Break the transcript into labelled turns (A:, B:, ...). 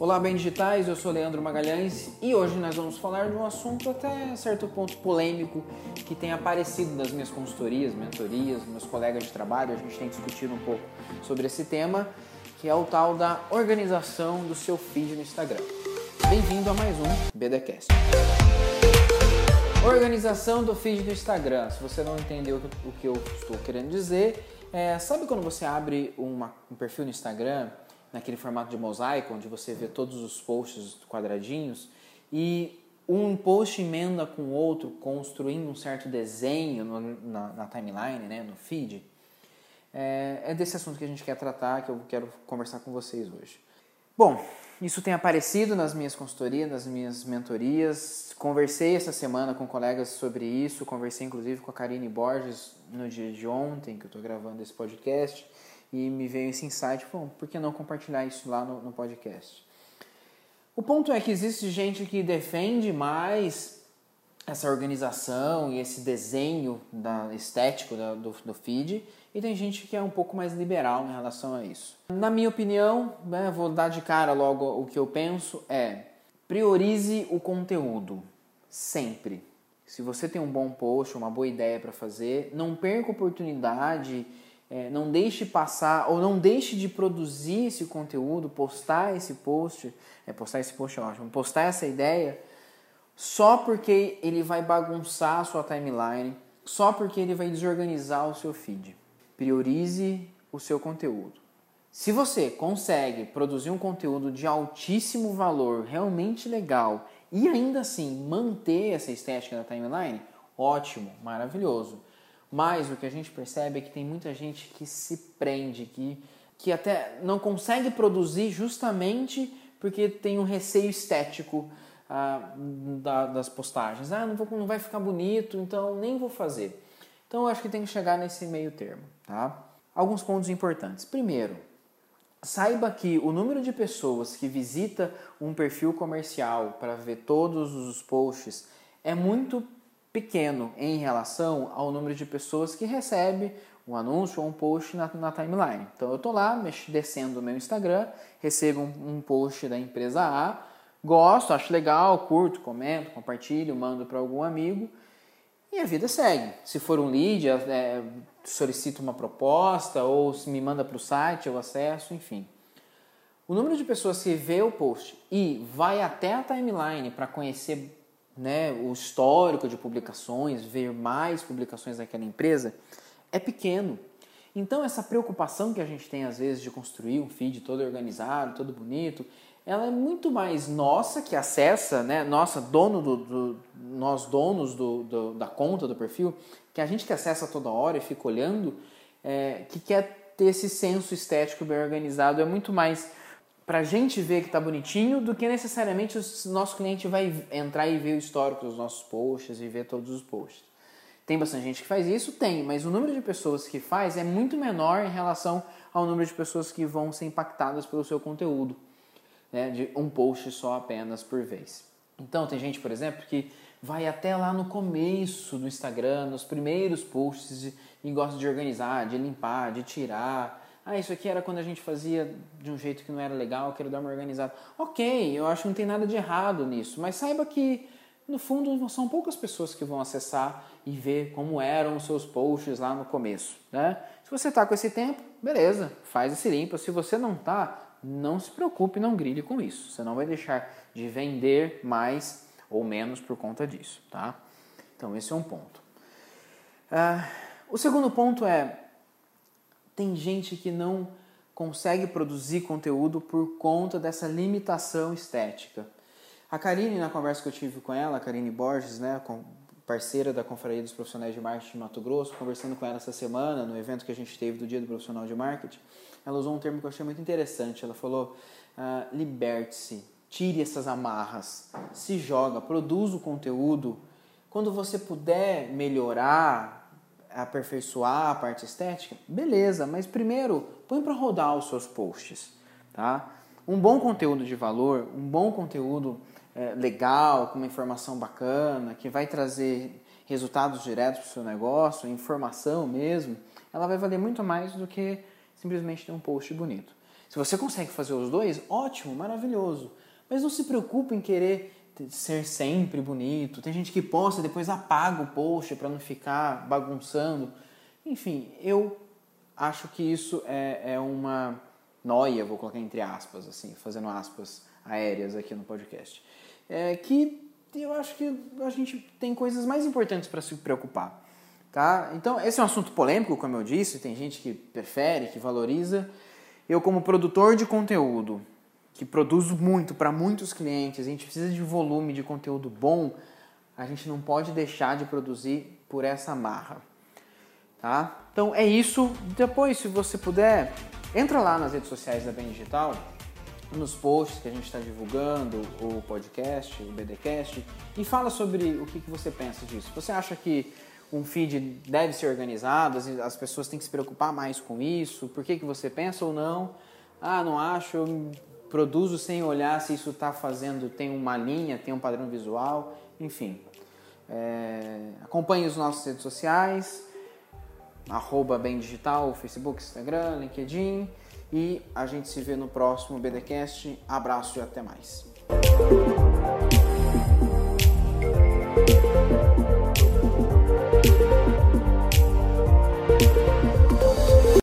A: Olá, bem digitais, eu sou Leandro Magalhães e hoje nós vamos falar de um assunto até certo ponto polêmico que tem aparecido nas minhas consultorias, mentorias, meus colegas de trabalho, a gente tem discutido um pouco sobre esse tema, que é o tal da organização do seu feed no Instagram. Bem-vindo a mais um BDcast. Organização do feed do Instagram. Se você não entendeu o que eu estou querendo dizer, é, sabe quando você abre uma, um perfil no Instagram naquele formato de mosaico, onde você vê todos os posts quadradinhos e um post emenda com o outro, construindo um certo desenho no, na, na, timeline, né, no feed. É, é desse assunto que a gente quer tratar, que eu quero conversar com vocês hoje. Bom, isso tem aparecido nas minhas consultorias, nas minhas mentorias. Conversei essa semana com colegas sobre isso, conversei inclusive com a Karine Borges no dia de ontem, que eu estou gravando esse podcast e me veio esse insight, bom, por que não compartilhar isso lá no, no podcast? O ponto é que existe gente que defende mais essa organização e esse desenho da, estético da, do, do feed e tem gente que é um pouco mais liberal em relação a isso. Na minha opinião, né, vou dar de cara logo o que eu penso é priorize o conteúdo sempre. Se você tem um bom post, uma boa ideia para fazer, não perca a oportunidade é, não deixe passar ou não deixe de produzir esse conteúdo, postar esse post, é, postar esse post é ótimo, postar essa ideia só porque ele vai bagunçar a sua timeline, só porque ele vai desorganizar o seu feed. Priorize o seu conteúdo. Se você consegue produzir um conteúdo de altíssimo valor, realmente legal, e ainda assim manter essa estética da timeline, ótimo, maravilhoso. Mas o que a gente percebe é que tem muita gente que se prende, que, que até não consegue produzir justamente porque tem um receio estético ah, da, das postagens. Ah, não, vou, não vai ficar bonito, então nem vou fazer. Então eu acho que tem que chegar nesse meio termo, tá? Alguns pontos importantes. Primeiro, saiba que o número de pessoas que visita um perfil comercial para ver todos os posts é muito pequeno em relação ao número de pessoas que recebe um anúncio ou um post na, na timeline. Então eu estou lá descendo o meu Instagram, recebo um, um, post da empresa A, gosto, acho legal, curto, comento, compartilho, mando para algum amigo e a vida segue. Se for um lead, é, solicito uma proposta ou se me manda para o site, eu acesso, enfim. O número de pessoas que vê o post e vai até a timeline para conhecer né, o histórico de publicações, ver mais publicações daquela empresa, é pequeno. Então essa preocupação que a gente tem às vezes de construir um feed todo organizado, todo bonito, ela é muito mais nossa que acessa, né, nossa dono do, do nós donos do, do, da conta do perfil, que a gente que acessa toda hora e fica olhando, é, que quer ter esse senso estético bem organizado, é muito mais para a gente ver que está bonitinho do que necessariamente o nosso cliente vai entrar e ver o histórico dos nossos posts e ver todos os posts. Tem bastante gente que faz isso? Tem, mas o número de pessoas que faz é muito menor em relação ao número de pessoas que vão ser impactadas pelo seu conteúdo, né, de um post só apenas por vez. Então, tem gente, por exemplo, que vai até lá no começo do Instagram, nos primeiros posts, e gosta de organizar, de limpar, de tirar, ah, isso aqui era quando a gente fazia de um jeito que não era legal, quero dar uma organizada. Ok, eu acho que não tem nada de errado nisso, mas saiba que no fundo são poucas pessoas que vão acessar e ver como eram os seus posts lá no começo. Né? Se você está com esse tempo, beleza, faz esse limpa. Se você não está, não se preocupe, não grilhe com isso. Você não vai deixar de vender mais ou menos por conta disso. Tá? Então, esse é um ponto. Uh, o segundo ponto é tem gente que não consegue produzir conteúdo por conta dessa limitação estética. A Karine, na conversa que eu tive com ela, a Karine Borges, né, parceira da Confraria dos Profissionais de Marketing de Mato Grosso, conversando com ela essa semana, no evento que a gente teve do Dia do Profissional de Marketing, ela usou um termo que eu achei muito interessante. Ela falou: ah, liberte-se, tire essas amarras, se joga, produza o conteúdo. Quando você puder melhorar, aperfeiçoar a parte estética, beleza, mas primeiro põe para rodar os seus posts, tá? Um bom conteúdo de valor, um bom conteúdo é, legal, com uma informação bacana, que vai trazer resultados diretos para o seu negócio, informação mesmo, ela vai valer muito mais do que simplesmente ter um post bonito. Se você consegue fazer os dois, ótimo, maravilhoso. Mas não se preocupe em querer ser sempre bonito. Tem gente que posta depois apaga o post para não ficar bagunçando. Enfim, eu acho que isso é, é uma noia, vou colocar entre aspas, assim, fazendo aspas aéreas aqui no podcast. É que eu acho que a gente tem coisas mais importantes para se preocupar. Tá? Então, esse é um assunto polêmico, como eu disse, tem gente que prefere, que valoriza. Eu, como produtor de conteúdo, que produzo muito para muitos clientes, a gente precisa de volume de conteúdo bom, a gente não pode deixar de produzir por essa marra. Tá? Então é isso. Depois, se você puder, entra lá nas redes sociais da Bem Digital, nos posts que a gente está divulgando, o podcast, o BDcast, e fala sobre o que, que você pensa disso. Você acha que um feed deve ser organizado, as pessoas têm que se preocupar mais com isso? Por que, que você pensa ou não? Ah, não acho, produzo sem olhar se isso está fazendo, tem uma linha, tem um padrão visual, enfim. É, acompanhe os nossos redes sociais, arroba bem digital, Facebook, Instagram, LinkedIn e a gente se vê no próximo BDcast. Abraço e até mais.